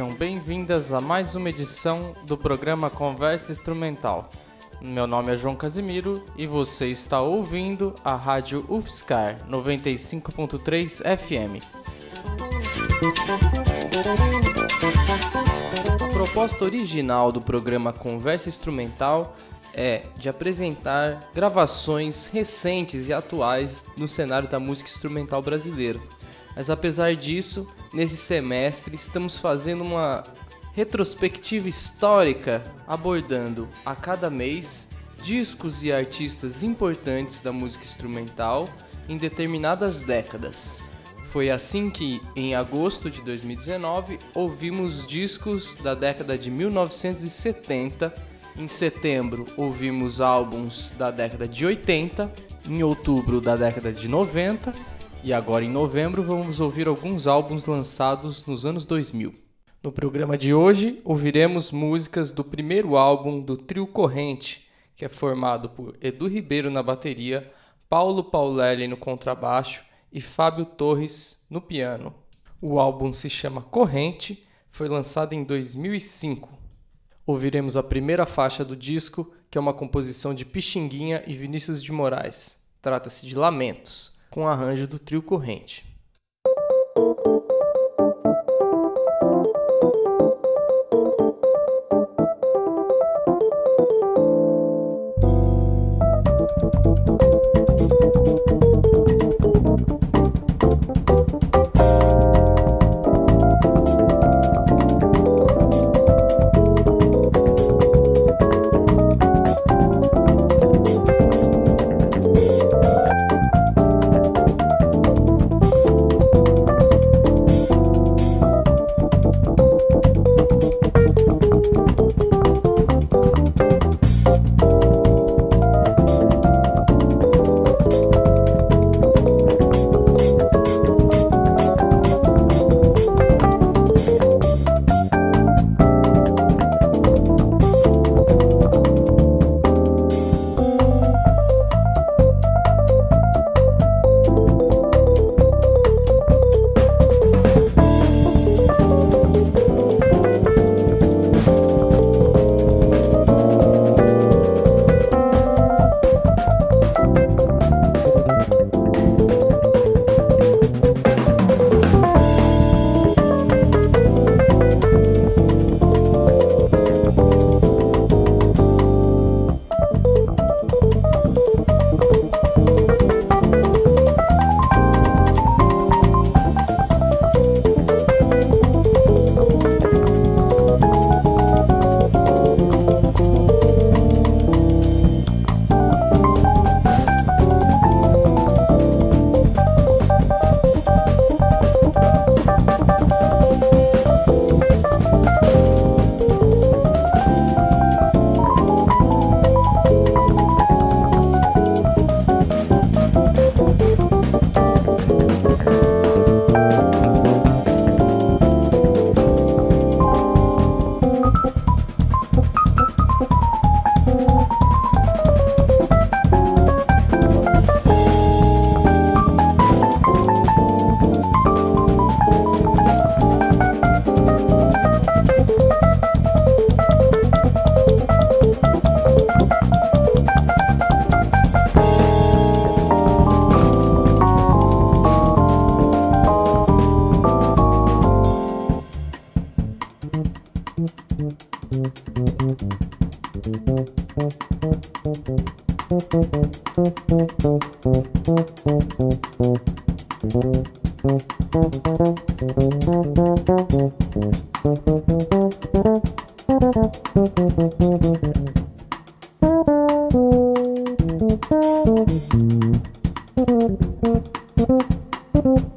Sejam bem-vindas a mais uma edição do programa Conversa Instrumental. Meu nome é João Casimiro e você está ouvindo a Rádio UFSCar 95.3 FM. A proposta original do programa Conversa Instrumental é de apresentar gravações recentes e atuais no cenário da música instrumental brasileira. Mas apesar disso, nesse semestre estamos fazendo uma retrospectiva histórica abordando a cada mês discos e artistas importantes da música instrumental em determinadas décadas. Foi assim que, em agosto de 2019, ouvimos discos da década de 1970. Em setembro, ouvimos álbuns da década de 80. Em outubro, da década de 90. E agora, em novembro, vamos ouvir alguns álbuns lançados nos anos 2000. No programa de hoje, ouviremos músicas do primeiro álbum do Trio Corrente, que é formado por Edu Ribeiro na bateria, Paulo Paulelli no contrabaixo e Fábio Torres no piano. O álbum se chama Corrente, foi lançado em 2005. Ouviremos a primeira faixa do disco, que é uma composição de Pixinguinha e Vinícius de Moraes. Trata-se de Lamentos, com arranjo do trio corrente. Thank you.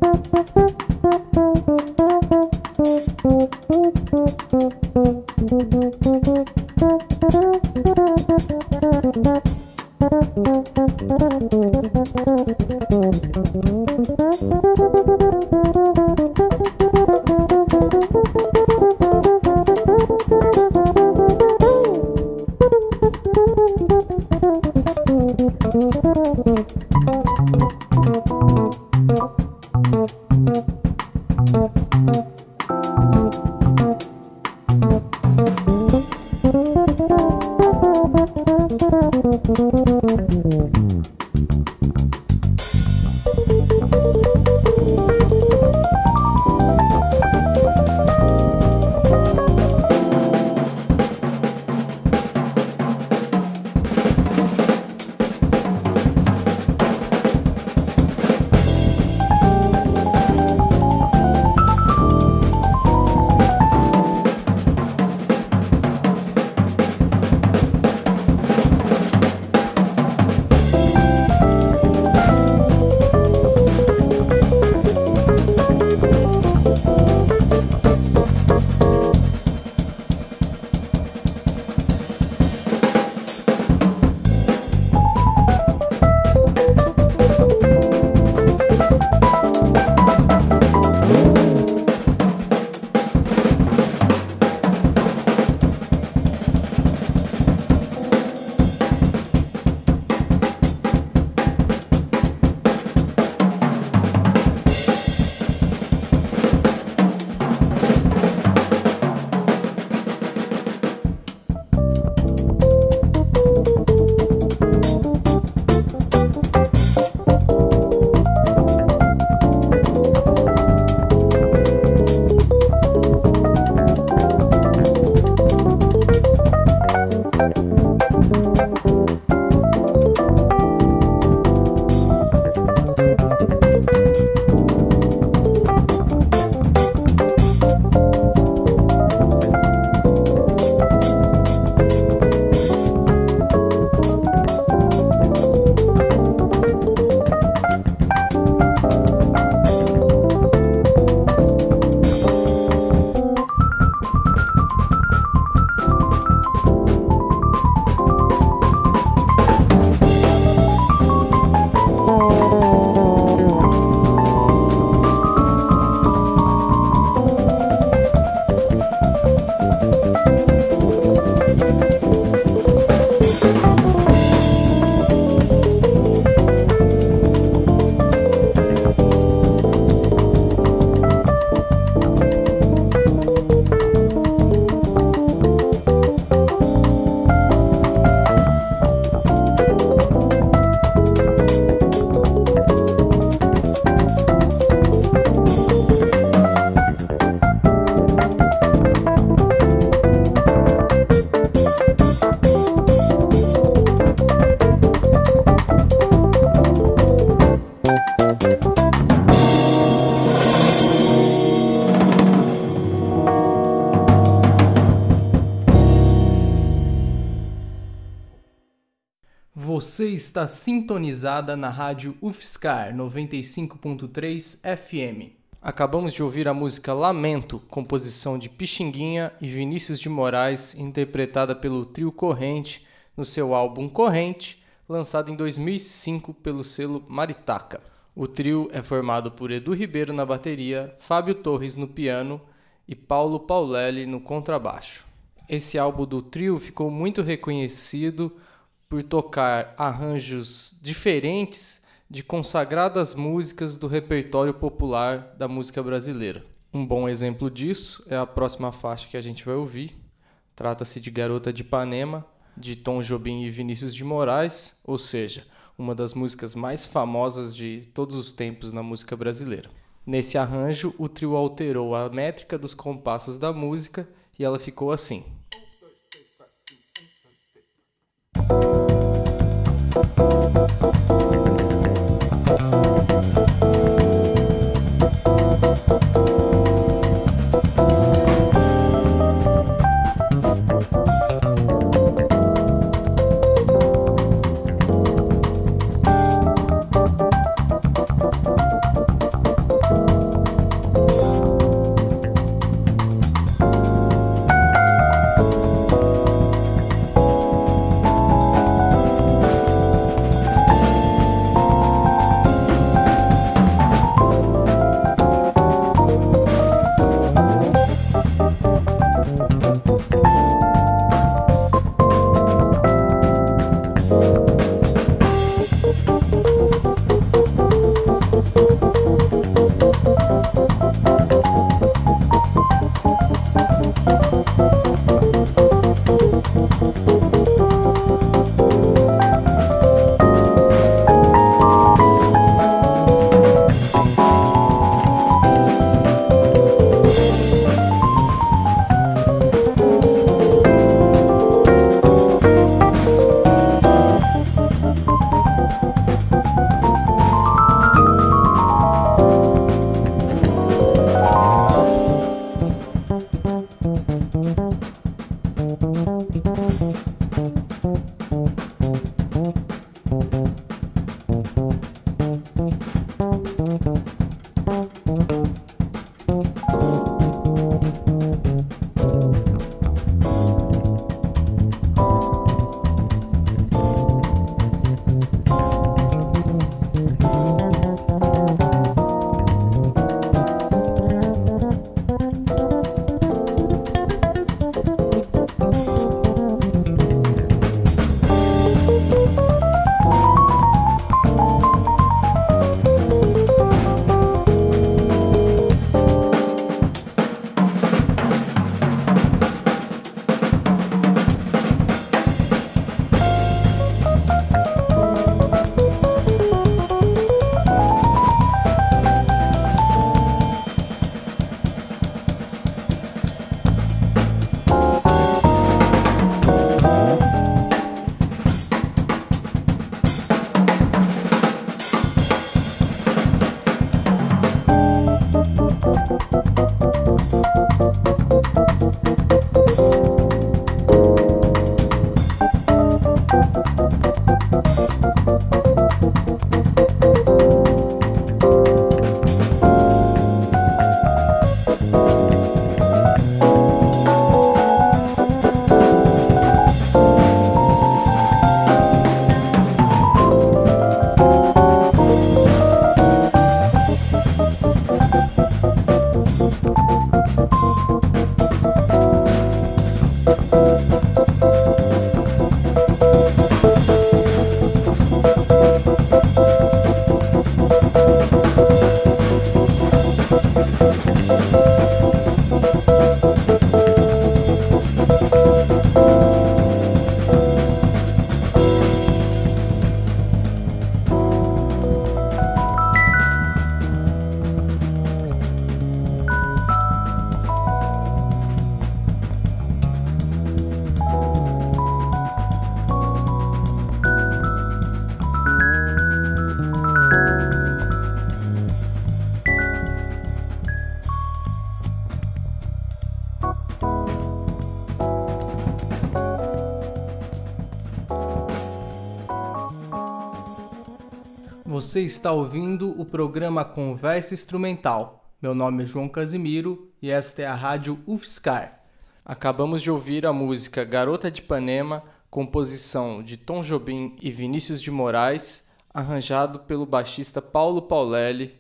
Você está sintonizada na rádio UFSCar 95.3 FM. Acabamos de ouvir a música Lamento, composição de Pixinguinha e Vinícius de Moraes, interpretada pelo trio Corrente no seu álbum Corrente, lançado em 2005 pelo selo Maritaca. O trio é formado por Edu Ribeiro na bateria, Fábio Torres no piano e Paulo Paulelli no contrabaixo. Esse álbum do trio ficou muito reconhecido por tocar arranjos diferentes de consagradas músicas do repertório popular da música brasileira. Um bom exemplo disso é a próxima faixa que a gente vai ouvir. Trata-se de Garota de Ipanema, de Tom Jobim e Vinícius de Moraes, ou seja, uma das músicas mais famosas de todos os tempos na música brasileira. Nesse arranjo, o trio alterou a métrica dos compassos da música e ela ficou assim. Você está ouvindo o programa Conversa Instrumental. Meu nome é João Casimiro e esta é a Rádio UFSCar. Acabamos de ouvir a música Garota de Ipanema, composição de Tom Jobim e Vinícius de Moraes, arranjado pelo baixista Paulo Paulelli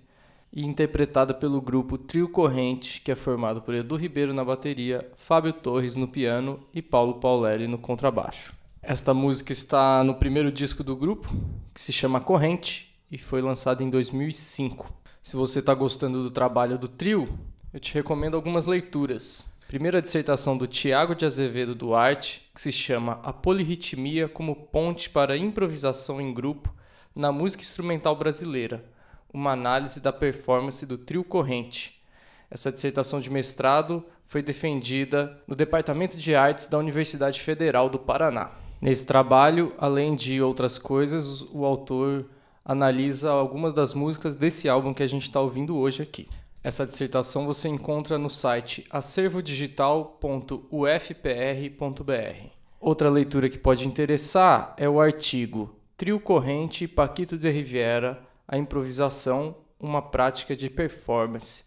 e interpretada pelo grupo Trio Corrente, que é formado por Edu Ribeiro na bateria, Fábio Torres no piano e Paulo Paulelli no contrabaixo. Esta música está no primeiro disco do grupo, que se chama Corrente e foi lançado em 2005. Se você está gostando do trabalho do trio, eu te recomendo algumas leituras. Primeira dissertação do Tiago de Azevedo Duarte, que se chama A Polirritmia como Ponte para a Improvisação em Grupo na Música Instrumental Brasileira, uma análise da performance do trio corrente. Essa dissertação de mestrado foi defendida no Departamento de Artes da Universidade Federal do Paraná. Nesse trabalho, além de outras coisas, o autor analisa algumas das músicas desse álbum que a gente está ouvindo hoje aqui. Essa dissertação você encontra no site acervodigital.ufpr.br. Outra leitura que pode interessar é o artigo Trio Corrente Paquito de Riviera, a improvisação, uma prática de performance.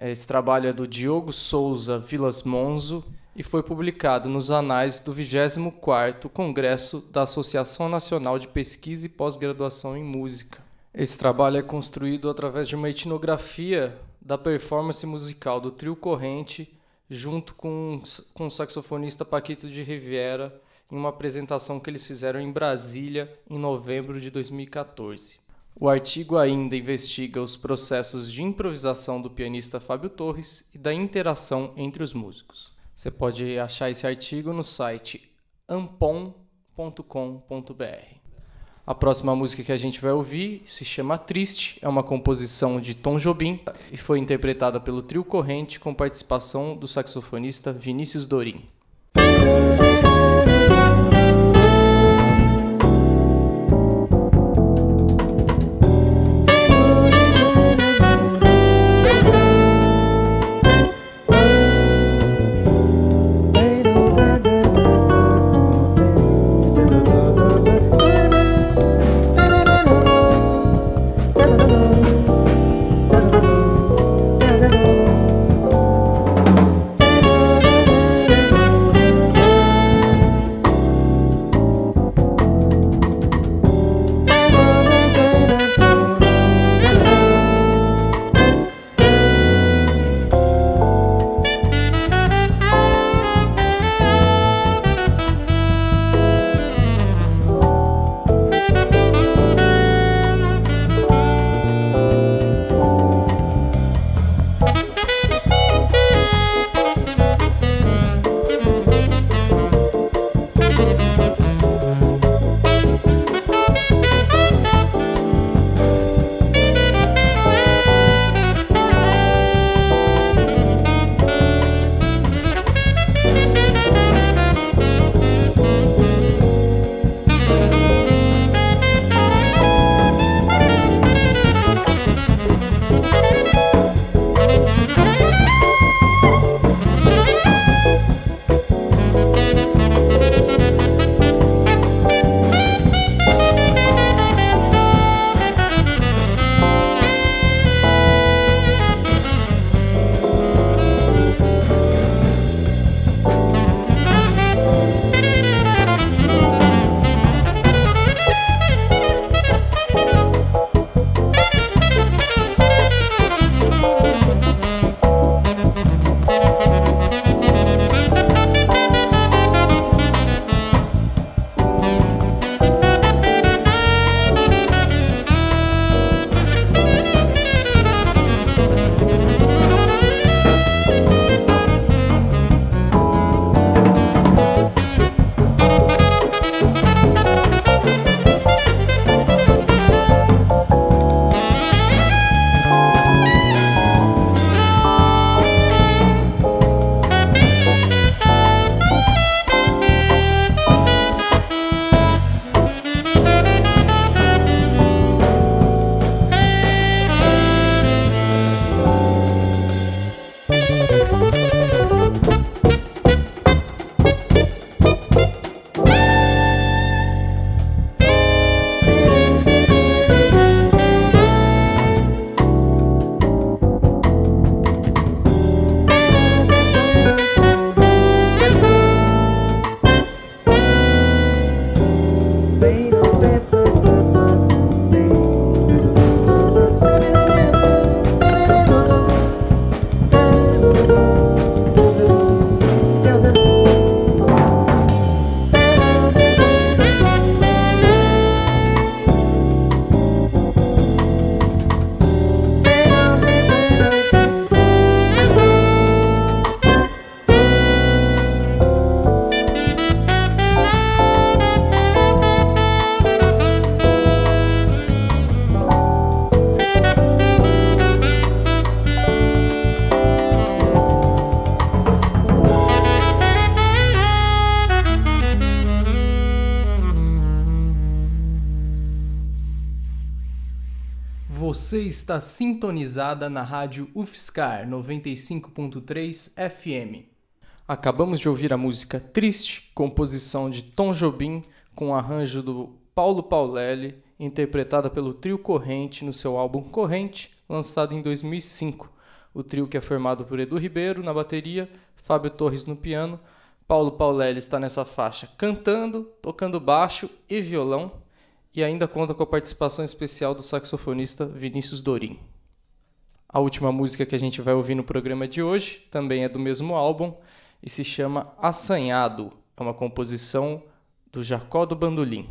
Esse trabalho é do Diogo Souza Vilas Monzo e foi publicado nos anais do 24º Congresso da Associação Nacional de Pesquisa e Pós-Graduação em Música. Esse trabalho é construído através de uma etnografia da performance musical do trio Corrente junto com, com o saxofonista Paquito de Riviera em uma apresentação que eles fizeram em Brasília em novembro de 2014. O artigo ainda investiga os processos de improvisação do pianista Fábio Torres e da interação entre os músicos. Você pode achar esse artigo no site ampom.com.br. A próxima música que a gente vai ouvir se chama Triste, é uma composição de Tom Jobim e foi interpretada pelo Trio Corrente com participação do saxofonista Vinícius Dorim. Você está sintonizada na rádio UFSCar 95.3 FM. Acabamos de ouvir a música Triste, composição de Tom Jobim, com arranjo do Paulo Paulelli, interpretada pelo Trio Corrente no seu álbum Corrente, lançado em 2005. O trio que é formado por Edu Ribeiro na bateria, Fábio Torres no piano, Paulo Paulelli está nessa faixa cantando, tocando baixo e violão, e ainda conta com a participação especial do saxofonista Vinícius Dorim. A última música que a gente vai ouvir no programa de hoje também é do mesmo álbum e se chama Assanhado. É uma composição do Jacó do Bandolim.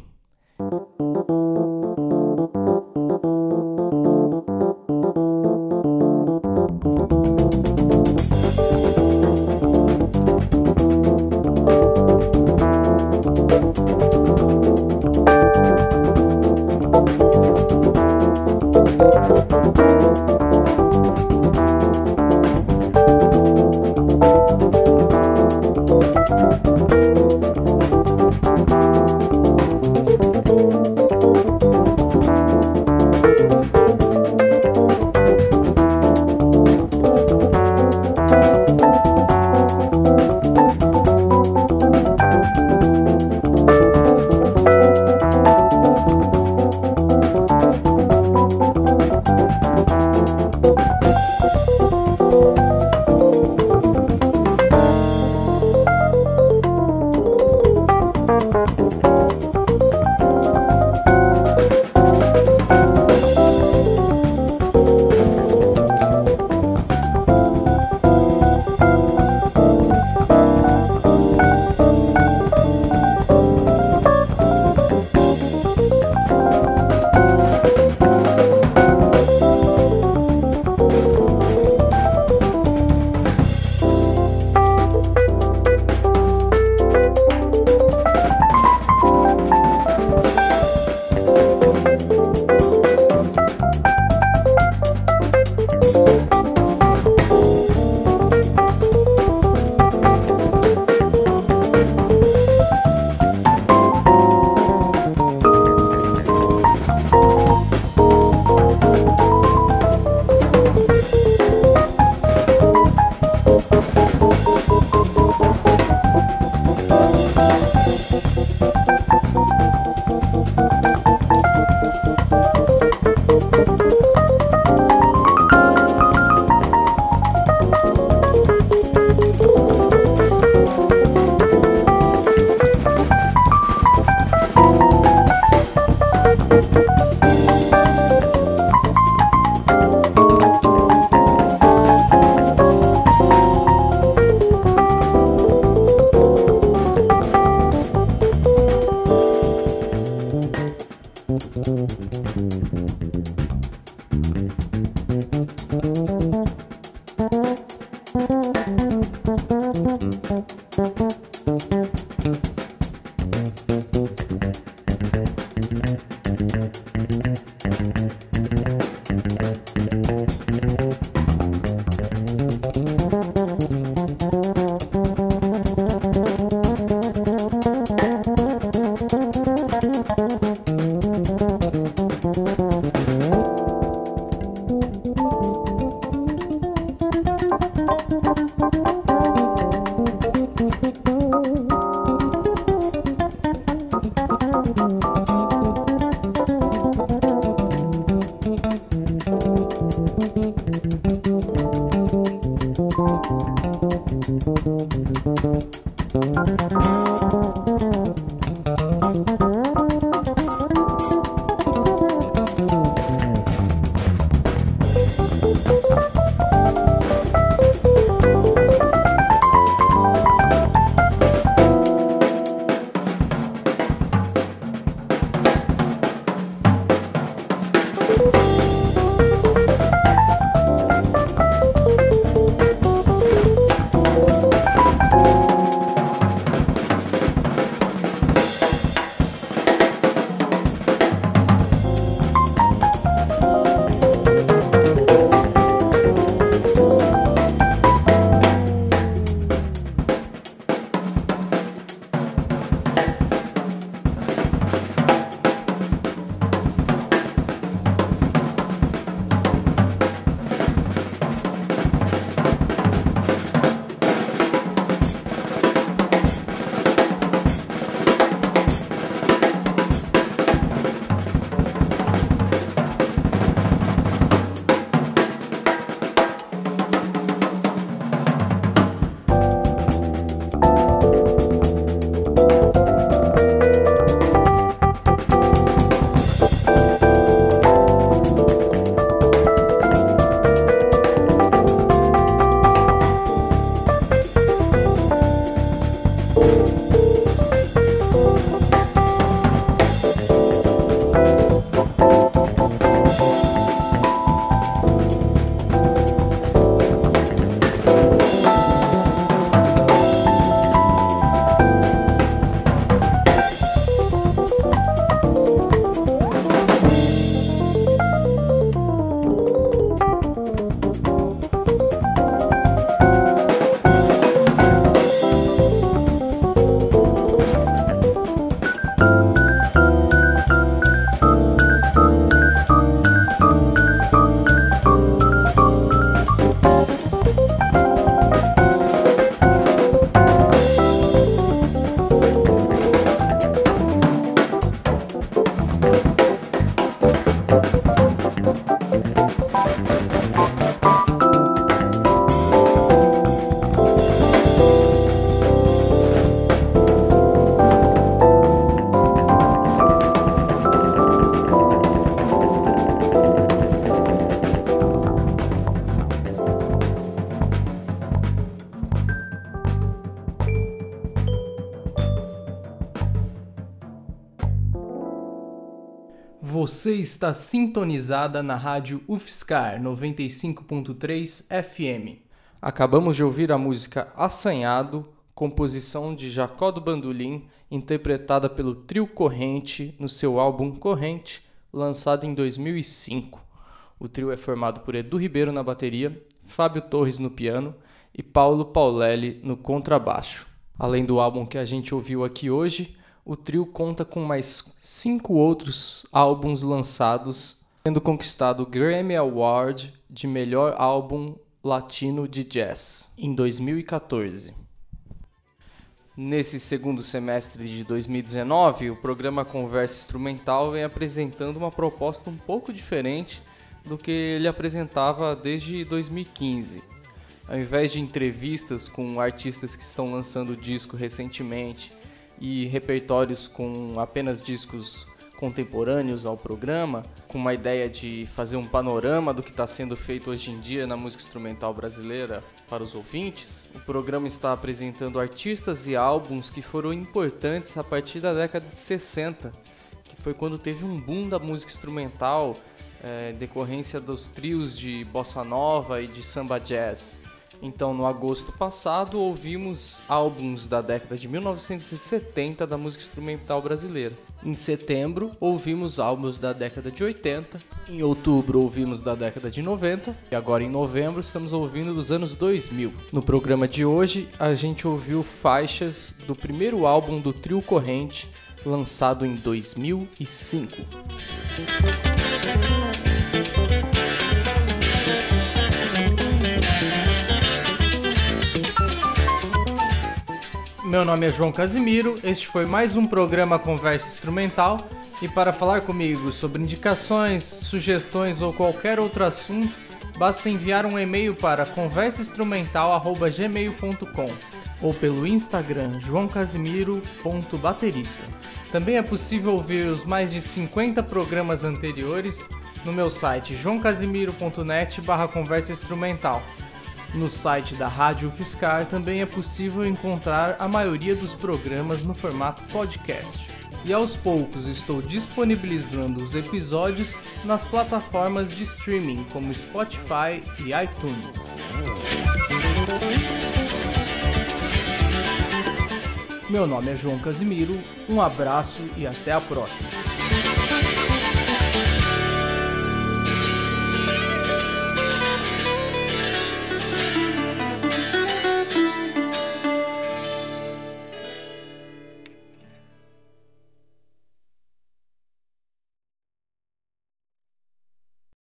Está sintonizada na rádio UFSCar 95.3 FM. Acabamos de ouvir a música Assanhado, composição de Jacó do Bandolim, interpretada pelo Trio Corrente no seu álbum Corrente, lançado em 2005. O trio é formado por Edu Ribeiro na bateria, Fábio Torres no piano e Paulo Paulelli no contrabaixo. Além do álbum que a gente ouviu aqui hoje, o trio conta com mais cinco outros álbuns lançados, tendo conquistado o Grammy Award de melhor álbum latino de jazz em 2014. Nesse segundo semestre de 2019, o programa Conversa Instrumental vem apresentando uma proposta um pouco diferente do que ele apresentava desde 2015. Ao invés de entrevistas com artistas que estão lançando disco recentemente e repertórios com apenas discos contemporâneos ao programa, com uma ideia de fazer um panorama do que está sendo feito hoje em dia na música instrumental brasileira para os ouvintes, o programa está apresentando artistas e álbuns que foram importantes a partir da década de 60, que foi quando teve um boom da música instrumental é, decorrência dos trios de bossa nova e de samba jazz. Então, no agosto passado, ouvimos álbuns da década de 1970 da música instrumental brasileira. Em setembro, ouvimos álbuns da década de 80. Em outubro, ouvimos da década de 90. E agora, em novembro, estamos ouvindo dos anos 2000. No programa de hoje, a gente ouviu faixas do primeiro álbum do Trio Corrente, lançado em 2005. Meu nome é João Casimiro, este foi mais um programa Conversa Instrumental. E para falar comigo sobre indicações, sugestões ou qualquer outro assunto, basta enviar um e-mail para conversainstrumental.gmail.com ou pelo Instagram joãocasimiro.baterista. Também é possível ouvir os mais de 50 programas anteriores no meu site joãocasimiro.net barra conversa instrumental no site da Rádio Fiscar também é possível encontrar a maioria dos programas no formato podcast. E aos poucos estou disponibilizando os episódios nas plataformas de streaming como Spotify e iTunes. Meu nome é João Casimiro, um abraço e até a próxima.